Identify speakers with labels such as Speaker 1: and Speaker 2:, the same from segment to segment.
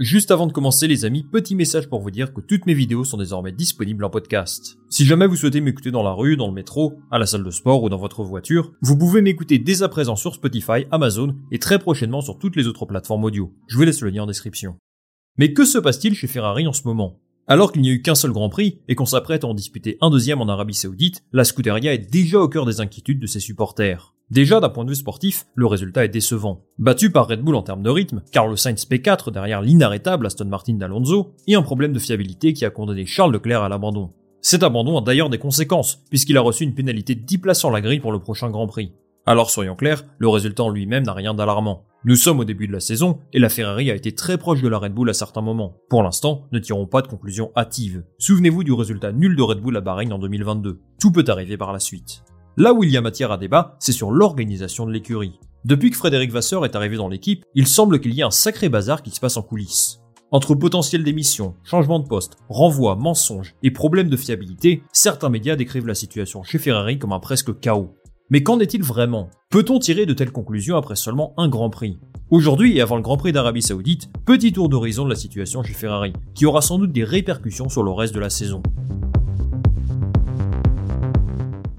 Speaker 1: Juste avant de commencer les amis, petit message pour vous dire que toutes mes vidéos sont désormais disponibles en podcast. Si jamais vous souhaitez m'écouter dans la rue, dans le métro, à la salle de sport ou dans votre voiture, vous pouvez m'écouter dès à présent sur Spotify, Amazon et très prochainement sur toutes les autres plateformes audio. Je vous laisse le lien en description. Mais que se passe-t-il chez Ferrari en ce moment? Alors qu'il n'y a eu qu'un seul Grand Prix et qu'on s'apprête à en disputer un deuxième en Arabie Saoudite, la Scuderia est déjà au cœur des inquiétudes de ses supporters. Déjà d'un point de vue sportif, le résultat est décevant. Battu par Red Bull en termes de rythme, Carlos Sainz P4 derrière l'inarrêtable Aston Martin d'Alonso, et un problème de fiabilité qui a condamné Charles Leclerc à l'abandon. Cet abandon a d'ailleurs des conséquences, puisqu'il a reçu une pénalité de 10 places sur la grille pour le prochain Grand Prix. Alors soyons clairs, le résultat en lui-même n'a rien d'alarmant. Nous sommes au début de la saison et la Ferrari a été très proche de la Red Bull à certains moments. Pour l'instant, ne tirons pas de conclusion hâtive. Souvenez-vous du résultat nul de Red Bull à Bahreïn en 2022. Tout peut arriver par la suite. Là où il y a matière à débat, c'est sur l'organisation de l'écurie. Depuis que Frédéric Vasseur est arrivé dans l'équipe, il semble qu'il y ait un sacré bazar qui se passe en coulisses. Entre potentiel d'émission, changement de poste, renvoi, mensonges et problèmes de fiabilité, certains médias décrivent la situation chez Ferrari comme un presque chaos. Mais qu'en est-il vraiment? Peut-on tirer de telles conclusions après seulement un Grand Prix? Aujourd'hui et avant le Grand Prix d'Arabie Saoudite, petit tour d'horizon de la situation chez Ferrari, qui aura sans doute des répercussions sur le reste de la saison.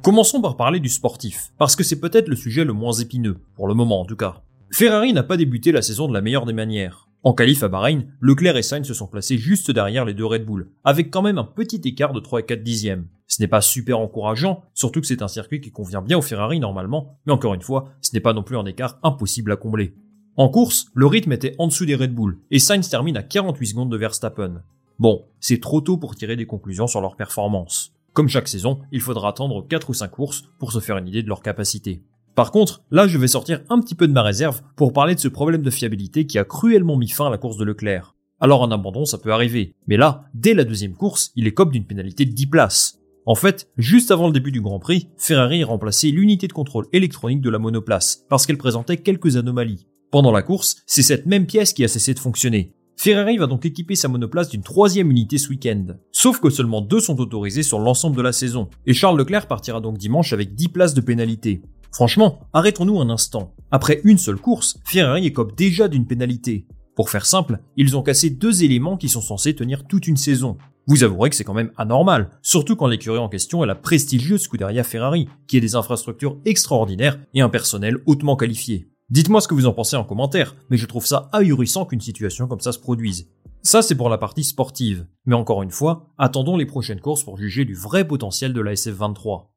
Speaker 1: Commençons par parler du sportif, parce que c'est peut-être le sujet le moins épineux, pour le moment en tout cas. Ferrari n'a pas débuté la saison de la meilleure des manières. En qualif à Bahreïn, Leclerc et Sainz se sont placés juste derrière les deux Red Bull, avec quand même un petit écart de 3 et 4 dixièmes. Ce n'est pas super encourageant, surtout que c'est un circuit qui convient bien au Ferrari normalement, mais encore une fois, ce n'est pas non plus un écart impossible à combler. En course, le rythme était en dessous des Red Bull, et Sainz termine à 48 secondes de Verstappen. Bon, c'est trop tôt pour tirer des conclusions sur leur performance. Comme chaque saison, il faudra attendre 4 ou 5 courses pour se faire une idée de leur capacité. Par contre, là je vais sortir un petit peu de ma réserve pour parler de ce problème de fiabilité qui a cruellement mis fin à la course de Leclerc. Alors un abandon ça peut arriver, mais là, dès la deuxième course, il est écope d'une pénalité de 10 places. En fait, juste avant le début du Grand Prix, Ferrari a remplacé l'unité de contrôle électronique de la monoplace, parce qu'elle présentait quelques anomalies. Pendant la course, c'est cette même pièce qui a cessé de fonctionner. Ferrari va donc équiper sa monoplace d'une troisième unité ce week-end. Sauf que seulement deux sont autorisés sur l'ensemble de la saison. Et Charles Leclerc partira donc dimanche avec 10 places de pénalité. Franchement, arrêtons-nous un instant. Après une seule course, Ferrari écope déjà d'une pénalité. Pour faire simple, ils ont cassé deux éléments qui sont censés tenir toute une saison. Vous avouerez que c'est quand même anormal, surtout quand l'écurie en question est la prestigieuse Scuderia Ferrari, qui a des infrastructures extraordinaires et un personnel hautement qualifié. Dites-moi ce que vous en pensez en commentaire, mais je trouve ça ahurissant qu'une situation comme ça se produise. Ça c'est pour la partie sportive, mais encore une fois, attendons les prochaines courses pour juger du vrai potentiel de la SF23.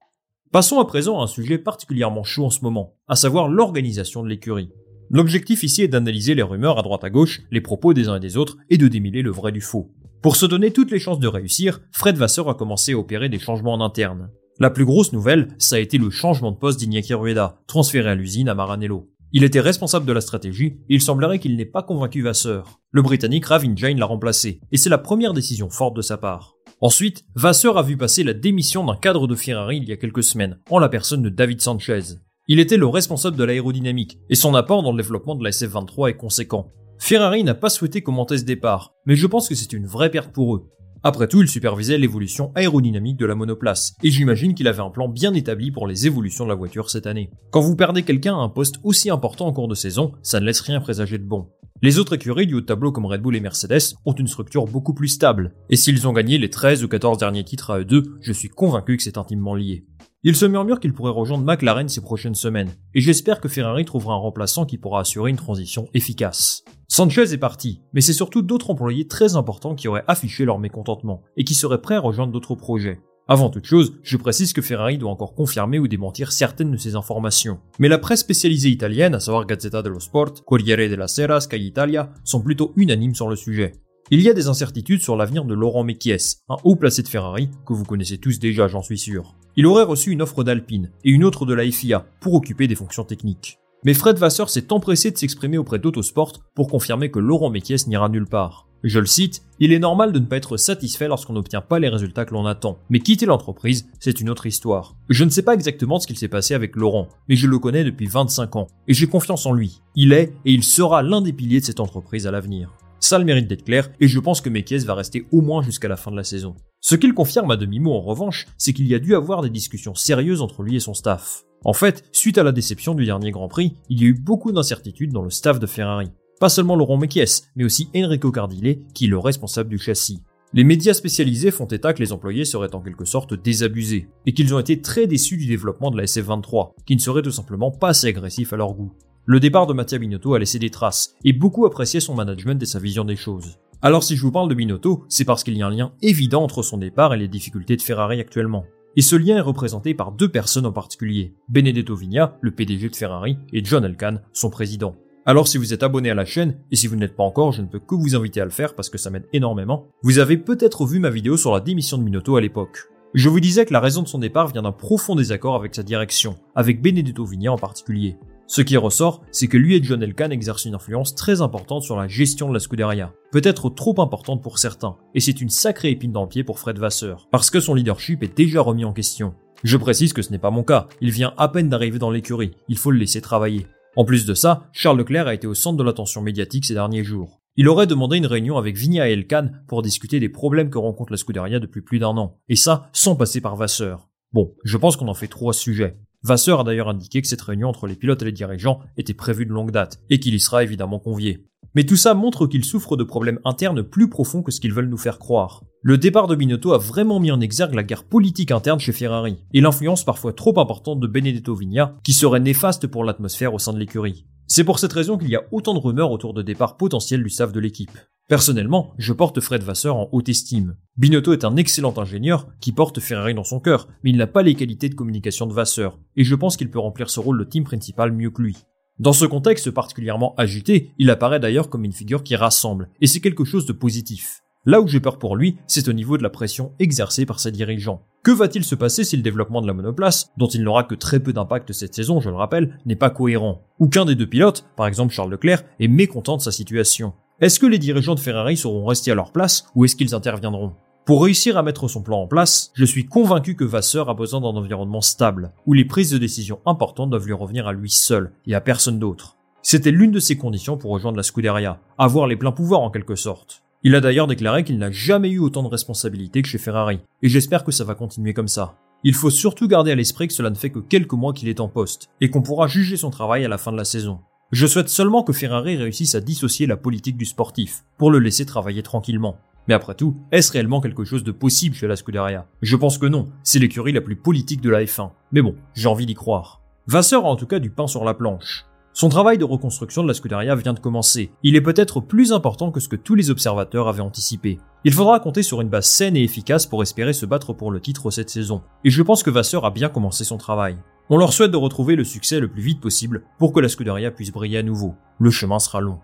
Speaker 1: Passons à présent à un sujet particulièrement chaud en ce moment, à savoir l'organisation de l'écurie. L'objectif ici est d'analyser les rumeurs à droite à gauche, les propos des uns et des autres, et de démêler le vrai du faux. Pour se donner toutes les chances de réussir, Fred Vasseur a commencé à opérer des changements en interne. La plus grosse nouvelle, ça a été le changement de poste d'Iñaki Rueda, transféré à l'usine à Maranello. Il était responsable de la stratégie et il semblerait qu'il n'ait pas convaincu Vasseur. Le Britannique Ravin Jane l'a remplacé, et c'est la première décision forte de sa part. Ensuite, Vasseur a vu passer la démission d'un cadre de Ferrari il y a quelques semaines, en la personne de David Sanchez. Il était le responsable de l'aérodynamique, et son apport dans le développement de la SF-23 est conséquent. Ferrari n'a pas souhaité commenter ce départ, mais je pense que c'est une vraie perte pour eux. Après tout, il supervisait l'évolution aérodynamique de la monoplace, et j'imagine qu'il avait un plan bien établi pour les évolutions de la voiture cette année. Quand vous perdez quelqu'un à un poste aussi important en cours de saison, ça ne laisse rien présager de bon. Les autres écuries du haut tableau comme Red Bull et Mercedes ont une structure beaucoup plus stable, et s'ils ont gagné les 13 ou 14 derniers titres à eux deux, je suis convaincu que c'est intimement lié. Il se murmure qu'il pourrait rejoindre McLaren ces prochaines semaines, et j'espère que Ferrari trouvera un remplaçant qui pourra assurer une transition efficace. Sanchez est parti, mais c'est surtout d'autres employés très importants qui auraient affiché leur mécontentement, et qui seraient prêts à rejoindre d'autres projets. Avant toute chose, je précise que Ferrari doit encore confirmer ou démentir certaines de ces informations. Mais la presse spécialisée italienne, à savoir Gazzetta dello Sport, Corriere della Sera, Sky Italia, sont plutôt unanimes sur le sujet. Il y a des incertitudes sur l'avenir de Laurent Mekies, un haut placé de Ferrari, que vous connaissez tous déjà j'en suis sûr. Il aurait reçu une offre d'Alpine et une autre de la FIA pour occuper des fonctions techniques. Mais Fred Vasseur s'est empressé de s'exprimer auprès d'Autosport pour confirmer que Laurent Mekies n'ira nulle part. Je le cite, il est normal de ne pas être satisfait lorsqu'on n'obtient pas les résultats que l'on attend, mais quitter l'entreprise, c'est une autre histoire. Je ne sais pas exactement ce qu'il s'est passé avec Laurent, mais je le connais depuis 25 ans, et j'ai confiance en lui. Il est et il sera l'un des piliers de cette entreprise à l'avenir. Ça le mérite d'être clair, et je pense que Mekies va rester au moins jusqu'à la fin de la saison. Ce qu'il confirme à demi-mot en revanche, c'est qu'il y a dû avoir des discussions sérieuses entre lui et son staff. En fait, suite à la déception du dernier Grand Prix, il y a eu beaucoup d'incertitudes dans le staff de Ferrari. Pas seulement Laurent Mekies, mais aussi Enrico Cardile, qui est le responsable du châssis. Les médias spécialisés font état que les employés seraient en quelque sorte désabusés, et qu'ils ont été très déçus du développement de la SF23, qui ne serait tout simplement pas assez agressif à leur goût. Le départ de Mattia Binotto a laissé des traces, et beaucoup appréciaient son management et sa vision des choses. Alors si je vous parle de Binotto, c'est parce qu'il y a un lien évident entre son départ et les difficultés de Ferrari actuellement. Et ce lien est représenté par deux personnes en particulier, Benedetto Vigna, le PDG de Ferrari, et John Elkann, son président. Alors si vous êtes abonné à la chaîne, et si vous n'êtes pas encore, je ne peux que vous inviter à le faire parce que ça m'aide énormément, vous avez peut-être vu ma vidéo sur la démission de Binotto à l'époque. Je vous disais que la raison de son départ vient d'un profond désaccord avec sa direction, avec Benedetto Vigna en particulier. Ce qui ressort, c'est que lui et John Elkann exercent une influence très importante sur la gestion de la Scuderia, peut-être trop importante pour certains, et c'est une sacrée épine dans le pied pour Fred Vasseur, parce que son leadership est déjà remis en question. Je précise que ce n'est pas mon cas, il vient à peine d'arriver dans l'écurie, il faut le laisser travailler. En plus de ça, Charles Leclerc a été au centre de l'attention médiatique ces derniers jours. Il aurait demandé une réunion avec Vigna et Elkann pour discuter des problèmes que rencontre la Scuderia depuis plus d'un an, et ça sans passer par Vasseur. Bon, je pense qu'on en fait trop à ce sujet. Vasseur a d'ailleurs indiqué que cette réunion entre les pilotes et les dirigeants était prévue de longue date, et qu'il y sera évidemment convié. Mais tout ça montre qu'il souffre de problèmes internes plus profonds que ce qu'ils veulent nous faire croire. Le départ de Binotto a vraiment mis en exergue la guerre politique interne chez Ferrari, et l'influence parfois trop importante de Benedetto Vigna, qui serait néfaste pour l'atmosphère au sein de l'écurie. C'est pour cette raison qu'il y a autant de rumeurs autour de départs potentiels du staff de l'équipe. Personnellement, je porte Fred Vasseur en haute estime. Binotto est un excellent ingénieur qui porte Ferrari dans son cœur, mais il n'a pas les qualités de communication de Vasseur, et je pense qu'il peut remplir ce rôle de team principal mieux que lui. Dans ce contexte particulièrement agité, il apparaît d'ailleurs comme une figure qui rassemble, et c'est quelque chose de positif. Là où j'ai peur pour lui, c'est au niveau de la pression exercée par ses dirigeants. Que va-t-il se passer si le développement de la monoplace, dont il n'aura que très peu d'impact cette saison, je le rappelle, n'est pas cohérent? Ou qu'un des deux pilotes, par exemple Charles Leclerc, est mécontent de sa situation est-ce que les dirigeants de Ferrari seront restés à leur place ou est-ce qu'ils interviendront? Pour réussir à mettre son plan en place, je suis convaincu que Vasseur a besoin d'un environnement stable, où les prises de décision importantes doivent lui revenir à lui seul et à personne d'autre. C'était l'une de ses conditions pour rejoindre la Scuderia, avoir les pleins pouvoirs en quelque sorte. Il a d'ailleurs déclaré qu'il n'a jamais eu autant de responsabilités que chez Ferrari, et j'espère que ça va continuer comme ça. Il faut surtout garder à l'esprit que cela ne fait que quelques mois qu'il est en poste, et qu'on pourra juger son travail à la fin de la saison. Je souhaite seulement que Ferrari réussisse à dissocier la politique du sportif, pour le laisser travailler tranquillement. Mais après tout, est-ce réellement quelque chose de possible chez la Scuderia? Je pense que non, c'est l'écurie la plus politique de la F1. Mais bon, j'ai envie d'y croire. Vasseur a en tout cas du pain sur la planche. Son travail de reconstruction de la Scuderia vient de commencer. Il est peut-être plus important que ce que tous les observateurs avaient anticipé. Il faudra compter sur une base saine et efficace pour espérer se battre pour le titre cette saison. Et je pense que Vasseur a bien commencé son travail. On leur souhaite de retrouver le succès le plus vite possible pour que la Scuderia puisse briller à nouveau. Le chemin sera long.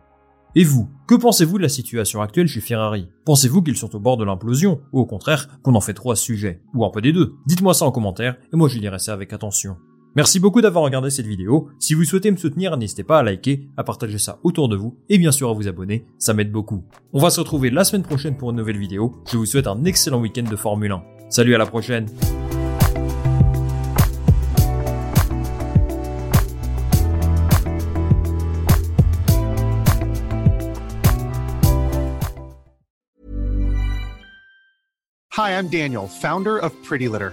Speaker 1: Et vous, que pensez-vous de la situation actuelle chez Ferrari? Pensez-vous qu'ils sont au bord de l'implosion Ou au contraire, qu'on en fait trop à ce sujet? Ou un peu des deux? Dites-moi ça en commentaire, et moi je lirai ça avec attention. Merci beaucoup d'avoir regardé cette vidéo. Si vous souhaitez me soutenir, n'hésitez pas à liker, à partager ça autour de vous et bien sûr à vous abonner, ça m'aide beaucoup. On va se retrouver la semaine prochaine pour une nouvelle vidéo. Je vous souhaite un excellent week-end de Formule 1. Salut à la prochaine
Speaker 2: Hi, I'm Daniel, founder of Pretty Litter.